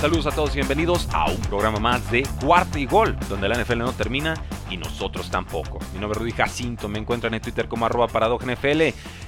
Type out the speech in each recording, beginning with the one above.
Saludos a todos y bienvenidos a un programa más de Cuarto y Gol, donde la NFL no termina y nosotros tampoco. Mi nombre es Rudy Jacinto, me encuentran en Twitter como arroba NFL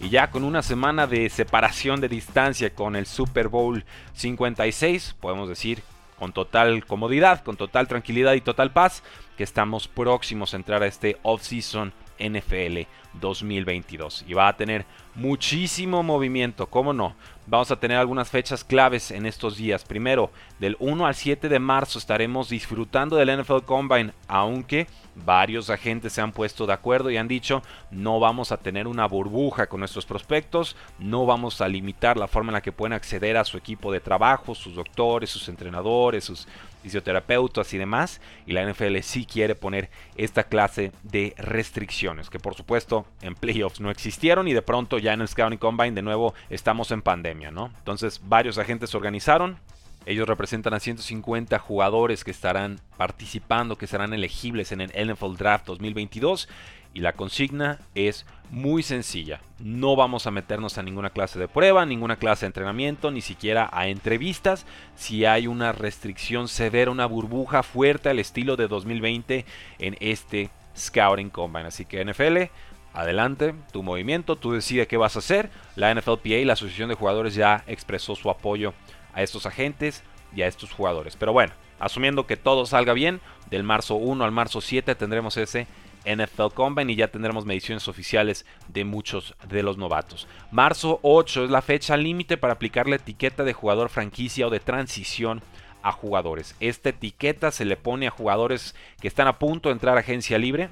y ya con una semana de separación de distancia con el Super Bowl 56, podemos decir con total comodidad, con total tranquilidad y total paz, que estamos próximos a entrar a este off-season NFL 2022 y va a tener muchísimo movimiento, ¿cómo no? Vamos a tener algunas fechas claves en estos días. Primero, del 1 al 7 de marzo estaremos disfrutando del NFL Combine, aunque varios agentes se han puesto de acuerdo y han dicho no vamos a tener una burbuja con nuestros prospectos, no vamos a limitar la forma en la que pueden acceder a su equipo de trabajo, sus doctores, sus entrenadores, sus fisioterapeutas y demás. Y la NFL sí quiere poner esta clase de restricciones, que por supuesto en playoffs no existieron y de pronto ya en el Scouting Combine de nuevo estamos en pandemia, ¿no? Entonces varios agentes se organizaron, ellos representan a 150 jugadores que estarán participando, que serán elegibles en el NFL Draft 2022. Y la consigna es muy sencilla. No vamos a meternos a ninguna clase de prueba, ninguna clase de entrenamiento, ni siquiera a entrevistas. Si hay una restricción severa, una burbuja fuerte al estilo de 2020 en este Scouting Combine. Así que NFL, adelante, tu movimiento, tú decides qué vas a hacer. La NFLPA, la Asociación de Jugadores, ya expresó su apoyo a estos agentes y a estos jugadores. Pero bueno, asumiendo que todo salga bien, del marzo 1 al marzo 7 tendremos ese NFL Combine y ya tendremos mediciones oficiales de muchos de los novatos. Marzo 8 es la fecha límite para aplicar la etiqueta de jugador franquicia o de transición a jugadores. Esta etiqueta se le pone a jugadores que están a punto de entrar a agencia libre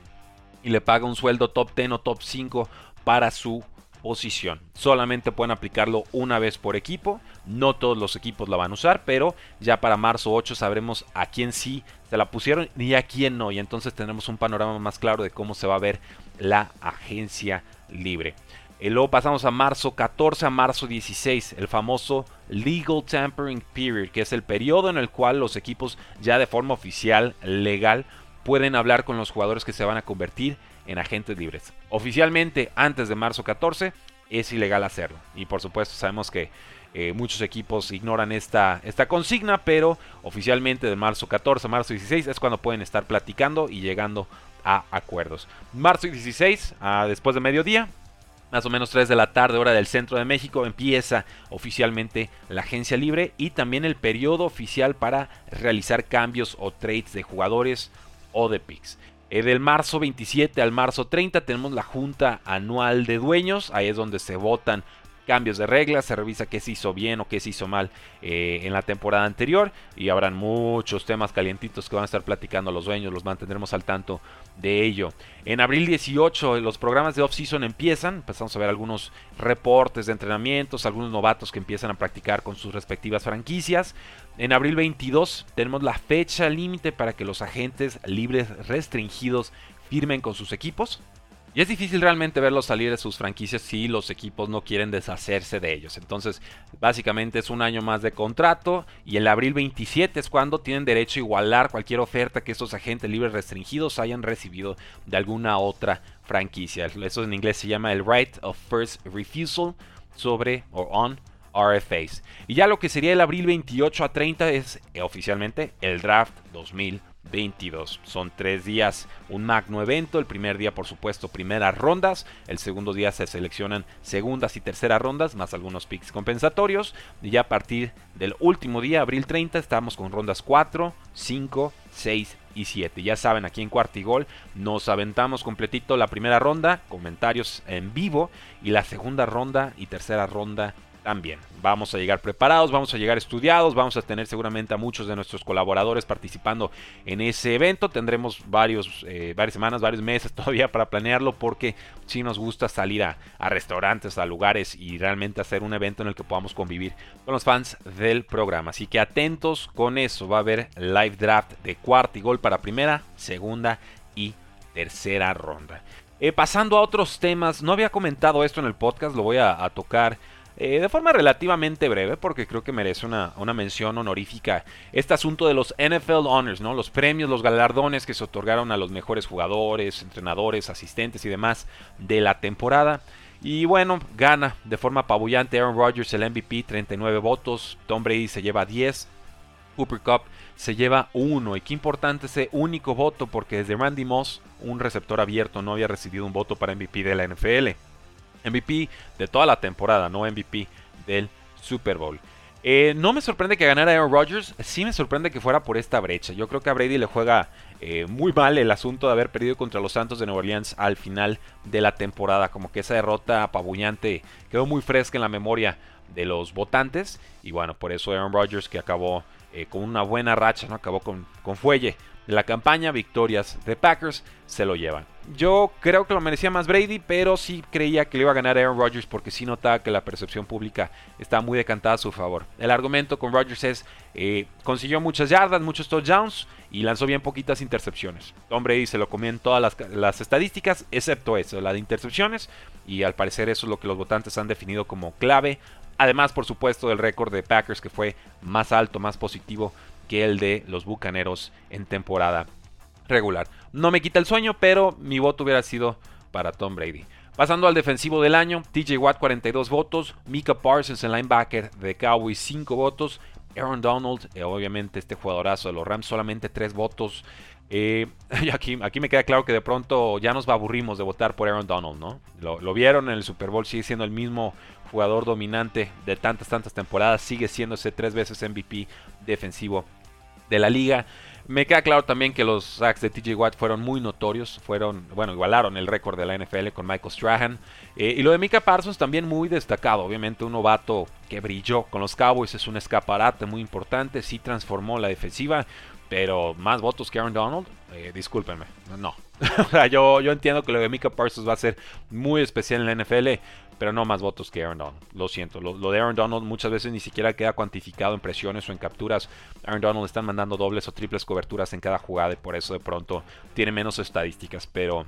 y le paga un sueldo top 10 o top 5 para su posición. Solamente pueden aplicarlo una vez por equipo. No todos los equipos la van a usar, pero ya para marzo 8 sabremos a quién sí se la pusieron y a quién no. Y entonces tendremos un panorama más claro de cómo se va a ver la agencia libre. Y luego pasamos a marzo 14 a marzo 16, el famoso Legal Tampering Period, que es el periodo en el cual los equipos ya de forma oficial, legal, pueden hablar con los jugadores que se van a convertir en agentes libres. Oficialmente, antes de marzo 14, es ilegal hacerlo. Y por supuesto, sabemos que eh, muchos equipos ignoran esta, esta consigna, pero oficialmente de marzo 14 a marzo 16 es cuando pueden estar platicando y llegando a acuerdos. Marzo 16, después de mediodía, más o menos 3 de la tarde, hora del centro de México, empieza oficialmente la agencia libre y también el periodo oficial para realizar cambios o trades de jugadores o de picks. Eh, del marzo 27 al marzo 30 tenemos la junta anual de dueños, ahí es donde se votan cambios de reglas, se revisa qué se hizo bien o qué se hizo mal eh, en la temporada anterior y habrán muchos temas calientitos que van a estar platicando los dueños, los mantendremos al tanto de ello. En abril 18 los programas de off-season empiezan, empezamos a ver algunos reportes de entrenamientos, algunos novatos que empiezan a practicar con sus respectivas franquicias. En abril 22 tenemos la fecha límite para que los agentes libres restringidos firmen con sus equipos. Y es difícil realmente verlos salir de sus franquicias si los equipos no quieren deshacerse de ellos. Entonces, básicamente es un año más de contrato y el abril 27 es cuando tienen derecho a igualar cualquier oferta que estos agentes libres restringidos hayan recibido de alguna otra franquicia. Eso en inglés se llama el right of first refusal sobre o on RFAs. Y ya lo que sería el abril 28 a 30 es eh, oficialmente el draft 2020. 22. Son tres días, un magno evento. El primer día, por supuesto, primeras rondas. El segundo día se seleccionan segundas y terceras rondas, más algunos picks compensatorios. Y ya a partir del último día, abril 30, estamos con rondas 4, 5, 6 y 7. Ya saben, aquí en Cuartigol nos aventamos completito la primera ronda, comentarios en vivo, y la segunda ronda y tercera ronda también. Vamos a llegar preparados, vamos a llegar estudiados, vamos a tener seguramente a muchos de nuestros colaboradores participando en ese evento. Tendremos varios, eh, varias semanas, varios meses todavía para planearlo porque sí nos gusta salir a, restaurantes, a lugares y realmente hacer un evento en el que podamos convivir con los fans del programa. Así que atentos con eso. Va a haber live draft de cuarto y gol para primera, segunda y tercera ronda. Eh, pasando a otros temas, no había comentado esto en el podcast, lo voy a tocar eh, de forma relativamente breve, porque creo que merece una, mención honorífica, este asunto de los NFL Honors, ¿no? los premios, los galardones que se otorgaron a los mejores jugadores, entrenadores, asistentes y demás de la temporada. Y bueno, gana de forma apabullante Aaron Rodgers el MVP, 39 votos, Tom Brady se lleva 10, Cooper Cup se lleva 1. Y qué importante ese único voto, porque desde Randy Moss, un receptor abierto, no había recibido un voto para MVP de la NFL. MVP de toda la temporada, no MVP del Super Bowl. Eh, no me sorprende que ganara Aaron Rodgers, sí me sorprende que fuera por esta brecha. Yo creo que a Brady le juega eh, muy mal el asunto de haber perdido contra los Santos de Nueva Orleans al final de la temporada. Como que esa derrota apabullante quedó muy fresca en la memoria de los votantes. Y bueno, por eso Aaron Rodgers que acabó eh, con una buena racha, ¿no? acabó con, con fuelle de la campaña, victorias de Packers, se lo llevan. Yo creo que lo merecía más Brady, pero sí creía que le iba a ganar Aaron Rodgers porque sí notaba que la percepción pública estaba muy decantada a su favor. El argumento con Rodgers es, eh, consiguió muchas yardas, muchos touchdowns y lanzó bien poquitas intercepciones. Tom Brady se lo comió todas las, las estadísticas, excepto eso, la de intercepciones, y al parecer eso es lo que los votantes han definido como clave. Además, por supuesto, del récord de Packers que fue más alto, más positivo que el de los Bucaneros en temporada regular. No me quita el sueño, pero mi voto hubiera sido para Tom Brady. Pasando al defensivo del año, TJ Watt 42 votos, Mika Parsons el linebacker de Cowboys 5 votos, Aaron Donald, eh, obviamente este jugadorazo de los Rams solamente 3 votos. Eh, aquí, aquí me queda claro que de pronto ya nos aburrimos de votar por Aaron Donald, ¿no? Lo, vieron en el Super Bowl, sigue siendo el mismo jugador dominante de tantas, tantas temporadas, sigue siendo ese tres veces MVP defensivo de la liga. Me queda claro también que los sacks de TJ Watt fueron muy notorios, fueron, bueno, igualaron el récord de la NFL con Michael Strahan. Eh, y lo de Mika Parsons también muy destacado, obviamente un novato que brilló con los Cowboys, es un escaparate muy importante, sí transformó la defensiva, pero más votos que Aaron Donald, eh, discúlpenme, no. yo, yo entiendo que lo de Mika Parsons va a ser muy especial en la NFL, pero no más votos que Aaron Donald. Lo siento, lo, de Aaron Donald muchas veces ni siquiera queda cuantificado en presiones o en capturas. Aaron Donald están mandando dobles o triples coberturas en cada jugada y por eso de pronto tiene menos estadísticas. Pero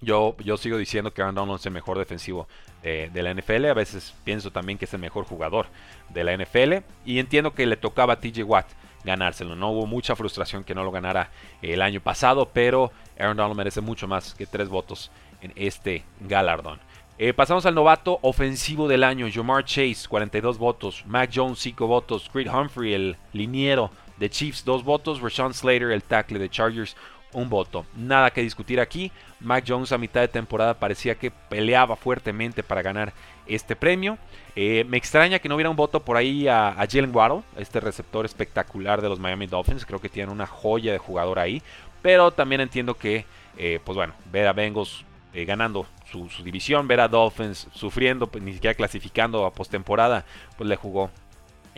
yo, yo sigo diciendo que Aaron Donald es el mejor defensivo de la NFL. A veces pienso también que es el mejor jugador de la NFL. Y entiendo que le tocaba a TJ Watt ganárselo. No hubo mucha frustración que no lo ganara el año pasado, pero Aaron Donald merece mucho más que tres votos en este galardón. Eh, pasamos al novato ofensivo del año, Jamar Chase, 42 votos, Mac Jones, 5 votos, Creed Humphrey, el liniero de Chiefs, 2 votos, Rashawn Slater, el tackle de Chargers, un voto. Nada que discutir aquí. Mac Jones a mitad de temporada parecía que peleaba fuertemente para ganar este premio. Eh, me extraña que no hubiera un voto por ahí a, Jalen Waddle, este receptor espectacular de los Miami Dolphins. Creo que tiene una joya de jugador ahí. Pero también entiendo que, eh, pues bueno, ver a Bengals ganando su, división, ver a Dolphins sufriendo, pues, ni siquiera clasificando a postemporada, pues le jugó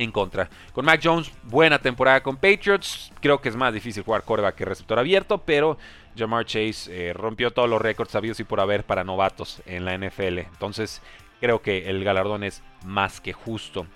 en contra. Con Mac Jones, buena temporada con Patriots. Creo que es más difícil jugar coreback que receptor abierto, pero Jamar Chase eh, rompió todos los récords sabidos y por haber para novatos en la NFL. Entonces, creo que el galardón es más que justo.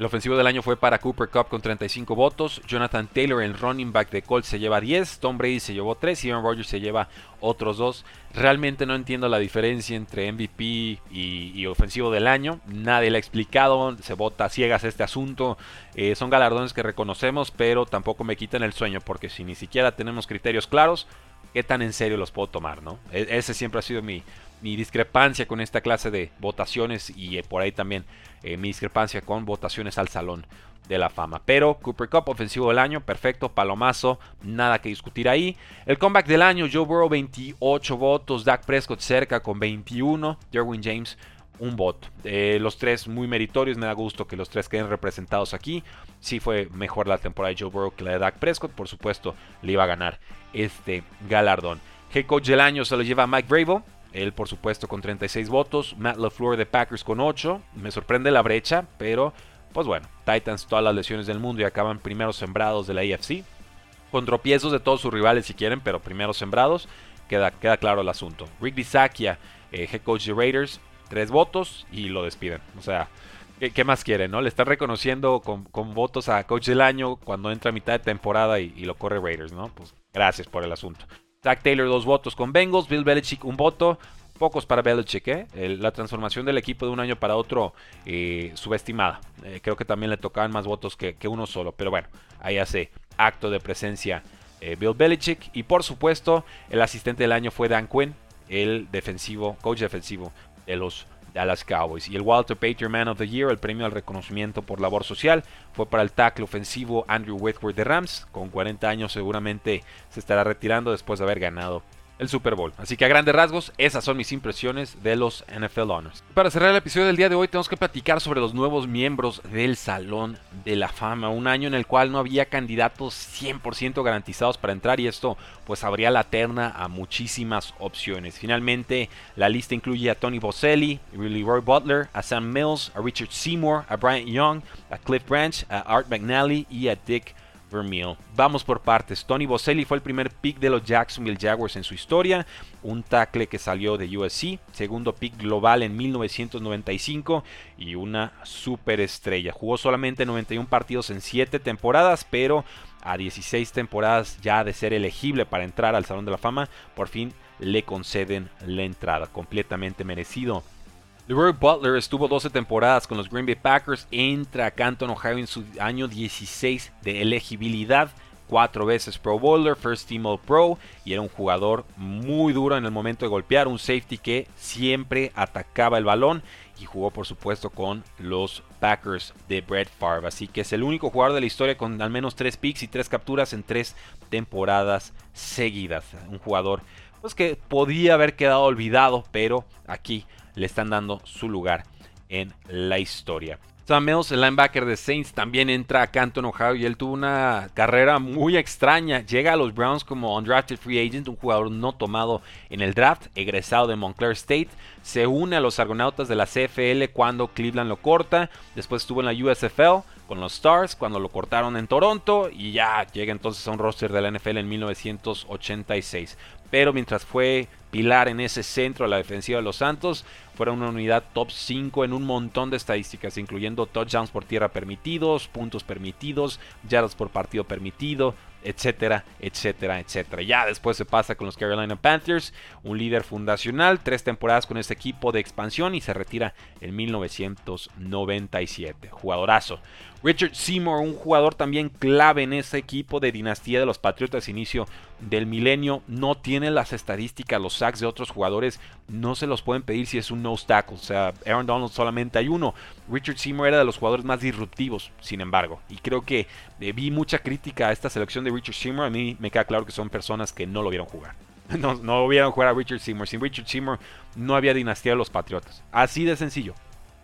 El ofensivo del año fue para Cooper Cup con 35 votos. Jonathan Taylor, el running back de Colts, se lleva 10. Tom Brady se llevó 3 y Aaron Rodgers se lleva otros 2. Realmente no entiendo la diferencia entre MVP y, ofensivo del año. Nadie le ha explicado. Se vota ciegas este asunto. Eh, son galardones que reconocemos, pero tampoco me quitan el sueño porque si ni siquiera tenemos criterios claros, ¿qué tan en serio los puedo tomar? ¿no? E, ese siempre ha sido mi, mi discrepancia con esta clase de votaciones y eh, por ahí también eh, mi discrepancia con votaciones al salón de la fama. Pero Cooper Cup, ofensivo del año, perfecto, palomazo, nada que discutir ahí. El comeback del año, Joe Burrow 28 votos, Dak Prescott cerca con 21, Derwin James un voto. Eh, los tres muy meritorios, me da gusto que los tres queden representados aquí. Sí fue mejor la temporada de Joe Burrow que la de Dak Prescott, por supuesto le iba a ganar este galardón. Head coach del año se lo lleva Mike Bravo él por supuesto con 36 votos, Matt LaFleur de Packers con 8, me sorprende la brecha, pero pues bueno, Titans todas las lesiones del mundo y acaban primeros sembrados de la AFC, con tropiezos de todos sus rivales si quieren, pero primeros sembrados, queda, queda claro el asunto. Rick Bisaccia, eh, head coach de Raiders, 3 votos y lo despiden, o sea... ¿Qué, más quieren, no? Le están reconociendo con, votos a Coach del Año cuando entra a mitad de temporada y lo corre Raiders, ¿no? Pues gracias por el asunto. Zach Taylor dos votos con Bengals, Bill Belichick un voto, pocos para Belichick, ¿eh? la transformación del equipo de un año para otro eh, subestimada. Eh, creo que también le tocaban más votos que, uno solo, pero bueno, ahí hace acto de presencia Bill Belichick. Y por supuesto, el asistente del año fue Dan Quinn, el defensivo, coach defensivo de los Dallas Cowboys. Y el Walter Patriot Man of the Year, el premio al reconocimiento por labor social, fue para el tackle ofensivo Andrew Whitworth de Rams. Con 40 años seguramente se estará retirando después de haber ganado el Super Bowl. Así que a grandes rasgos, esas son mis impresiones de los NFL Honors. Para cerrar el episodio del día de hoy, tenemos que platicar sobre los nuevos miembros del Salón de la Fama. Un año en el cual no había candidatos 100% garantizados para entrar y esto pues abría la terna a muchísimas opciones. Finalmente, la lista incluye a Tony Boselli, Roy Butler, a Sam Mills, a Richard Seymour, a Brian Young, a Cliff Branch, a Art McNally y a Dick Vamos por partes. Tony Boselli fue el primer pick de los Jacksonville Jaguars en su historia, un tackle que salió de USC, segundo pick global en 1995 y una superestrella. Jugó solamente 91 partidos en 7 temporadas, pero a 16 temporadas ya de ser elegible para entrar al Salón de la Fama, por fin le conceden la entrada, completamente merecido. LeRoy Butler estuvo 12 temporadas con los Green Bay Packers, entra a Canton, Ohio en su año 16 de elegibilidad, cuatro veces Pro Bowler, First Team All Pro y era un jugador muy duro en el momento de golpear, un safety que siempre atacaba el balón y jugó por supuesto con los Packers de Brett Favre, así que es el único jugador de la historia con al menos tres picks y tres capturas en tres temporadas seguidas, un jugador pues que podía haber quedado olvidado, pero aquí le están dando su lugar en la historia. Sam Mills, el linebacker de Saints, también entra a Canton, Ohio y él tuvo una carrera muy extraña. Llega a los Browns como undrafted free agent, un jugador no tomado en el draft, egresado de Montclair State. Se une a los Argonautas de la CFL cuando Cleveland lo corta. Después estuvo en la USFL con los Stars cuando lo cortaron en Toronto y ya llega entonces a un roster de la NFL en 1986 pero mientras fue pilar en ese centro la defensiva de los Santos, fueron una unidad top 5 en un montón de estadísticas, incluyendo touchdowns por tierra permitidos, puntos permitidos, yardas por partido permitido, etcétera, etcétera, etcétera. Ya después se pasa con los Carolina Panthers, un líder fundacional, tres temporadas con este equipo de expansión y se retira en 1997. Jugadorazo. Richard Seymour, un jugador también clave en ese equipo de dinastía de los Patriotas inicio del milenio, no tiene las estadísticas, los sacks de otros jugadores, no se los pueden pedir si es un no tackle, o sea, Aaron Donald solamente hay uno. Richard Seymour era de los jugadores más disruptivos, sin embargo, y creo que eh, vi mucha crítica a esta selección de Richard Seymour, a mí me queda claro que son personas que no lo vieron jugar. No, no vieron jugar a Richard Seymour. Sin Richard Seymour no había dinastía de los Patriotas. Así de sencillo.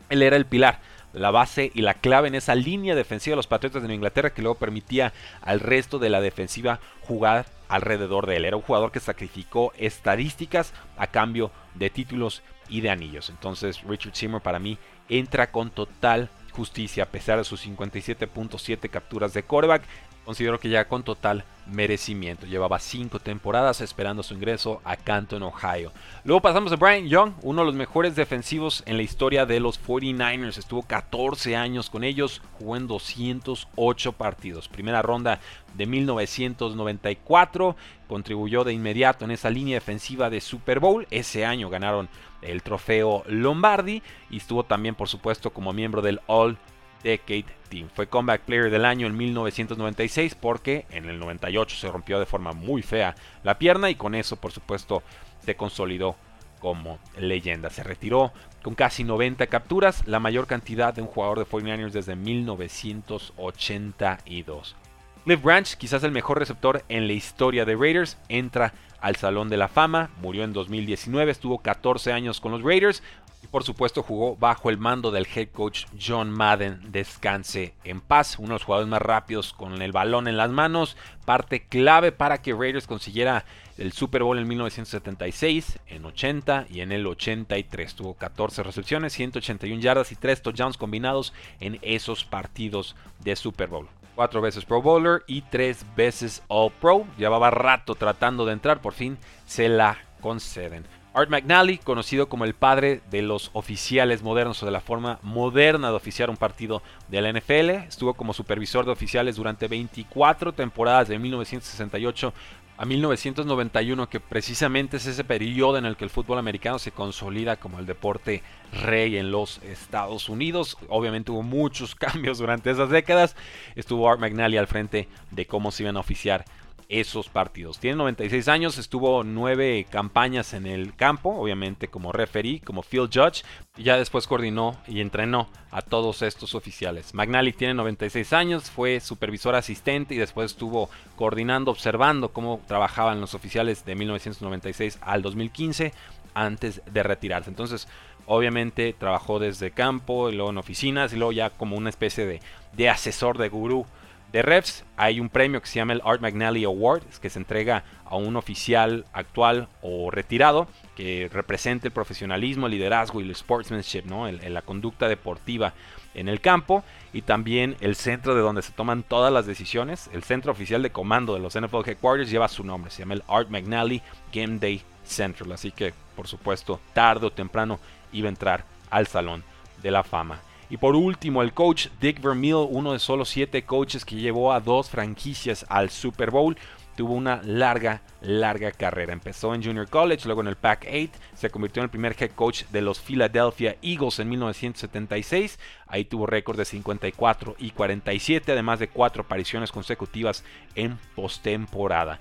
Él era el pilar la base y la clave en esa línea defensiva de los Patriotas de Inglaterra que luego permitía al resto de la defensiva jugar alrededor de él. Era un jugador que sacrificó estadísticas a cambio de títulos y de anillos. Entonces Richard Seymour para mí entra con total justicia a pesar de sus 57.7 capturas de coreback Considero que ya con total merecimiento. Llevaba cinco temporadas esperando su ingreso a Canton, Ohio. Luego pasamos a Brian Young, uno de los mejores defensivos en la historia de los 49ers. Estuvo 14 años con ellos, jugó en 208 partidos. Primera ronda de 1994. Contribuyó de inmediato en esa línea defensiva de Super Bowl. Ese año ganaron el trofeo Lombardi y estuvo también, por supuesto, como miembro del All Decade Team. Fue Comeback Player del año en 1996 porque en el 98 se rompió de forma muy fea la pierna y con eso por supuesto se consolidó como leyenda. Se retiró con casi 90 capturas, la mayor cantidad de un jugador de 49ers desde 1982. Cliff Branch, quizás el mejor receptor en la historia de Raiders, entra al Salón de la Fama, murió en 2019, estuvo 14 años con los Raiders, por supuesto jugó bajo el mando del head coach John Madden. Descanse en paz, uno de los jugadores más rápidos con el balón en las manos, parte clave para que Raiders consiguiera el Super Bowl en 1976, en 80 y en el 83. Tuvo 14 recepciones, 181 yardas y 3 touchdowns combinados en esos partidos de Super Bowl. Cuatro veces Pro Bowler y tres veces All Pro. Llevaba rato tratando de entrar, por fin se la conceden. Art McNally, conocido como el padre de los oficiales modernos o de la forma moderna de oficiar un partido de la NFL, estuvo como supervisor de oficiales durante 24 temporadas de 1968 a 1991, que precisamente es ese periodo en el que el fútbol americano se consolida como el deporte rey en los Estados Unidos. Obviamente hubo muchos cambios durante esas décadas. Estuvo Art McNally al frente de cómo se iban a oficiar esos partidos. Tiene 96 años, estuvo nueve campañas en el campo, obviamente como referee, como field judge, y ya después coordinó y entrenó a todos estos oficiales. McNally tiene 96 años, fue supervisor asistente y después estuvo coordinando, observando cómo trabajaban los oficiales de 1996 al 2015 antes de retirarse. Entonces, obviamente trabajó desde campo, y luego en oficinas y luego ya como una especie de, de asesor de gurú de refs hay un premio que se llama el Art McNally Award, que se entrega a un oficial actual o retirado que represente el profesionalismo, el liderazgo y el sportsmanship, ¿no? la conducta deportiva en el campo y también el centro de donde se toman todas las decisiones, el centro oficial de comando de los NFL Headquarters lleva su nombre, se llama el Art McNally Game Day Central, así que por supuesto tarde o temprano iba a entrar al Salón de la Fama. Y por último, el coach Dick Vermeil, uno de solo siete coaches que llevó a dos franquicias al Super Bowl, tuvo una larga, larga carrera. Empezó en Junior College, luego en el Pac 8, se convirtió en el primer head coach de los Philadelphia Eagles en 1976. Ahí tuvo récord de 54 y 47, además de cuatro apariciones consecutivas en postemporada.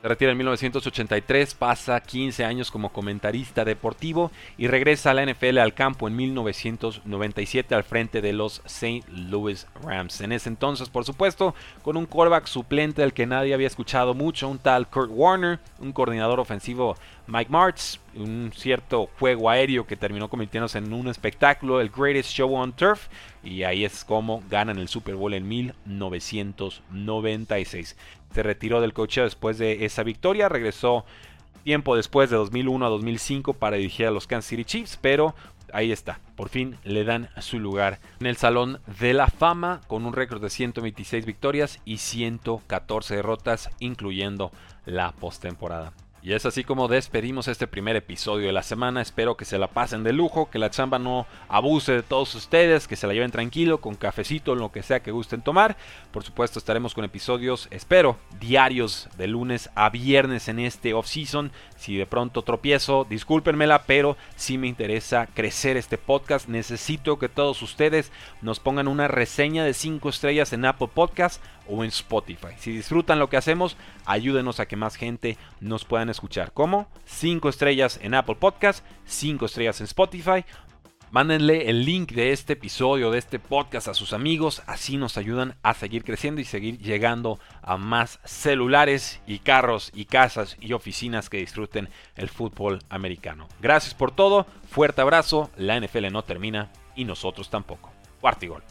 Se retira en 1983, pasa 15 años como comentarista deportivo y regresa a la NFL al campo en 1997 al frente de los St. Louis Rams. En ese entonces, por supuesto, con un quarterback suplente del que nadie había escuchado mucho, un tal Kurt Warner, un coordinador ofensivo Mike Martz, un cierto juego aéreo que terminó convirtiéndose en un espectáculo, el Greatest Show on Turf, y ahí es como ganan el Super Bowl en 1996. Se retiró del cocheo después de esa victoria, regresó tiempo después de 2001 a 2005 para dirigir a los Kansas City Chiefs, pero ahí está, por fin le dan su lugar en el Salón de la Fama con un récord de 126 victorias y 114 derrotas, incluyendo la postemporada. Y es así como despedimos este primer episodio de la semana. Espero que se la pasen de lujo, que la chamba no abuse de todos ustedes, que se la lleven tranquilo, con cafecito, lo que sea que gusten tomar. Por supuesto, estaremos con episodios, espero, diarios de lunes a viernes en este off-season. Si de pronto tropiezo, discúlpenmela, pero si me interesa crecer este podcast, necesito que todos ustedes nos pongan una reseña de 5 estrellas en Apple Podcast o en Spotify. Si disfrutan lo que hacemos, ayúdenos a que más gente nos puedan escuchar. ¿Cómo? 5 estrellas en Apple Podcast, 5 estrellas en Spotify. Mándenle el link de este episodio, de este podcast a sus amigos, así nos ayudan a seguir creciendo y seguir llegando a más celulares y carros y casas y oficinas que disfruten el fútbol americano. Gracias por todo, fuerte abrazo, la NFL no termina y nosotros tampoco. Cuarto gol.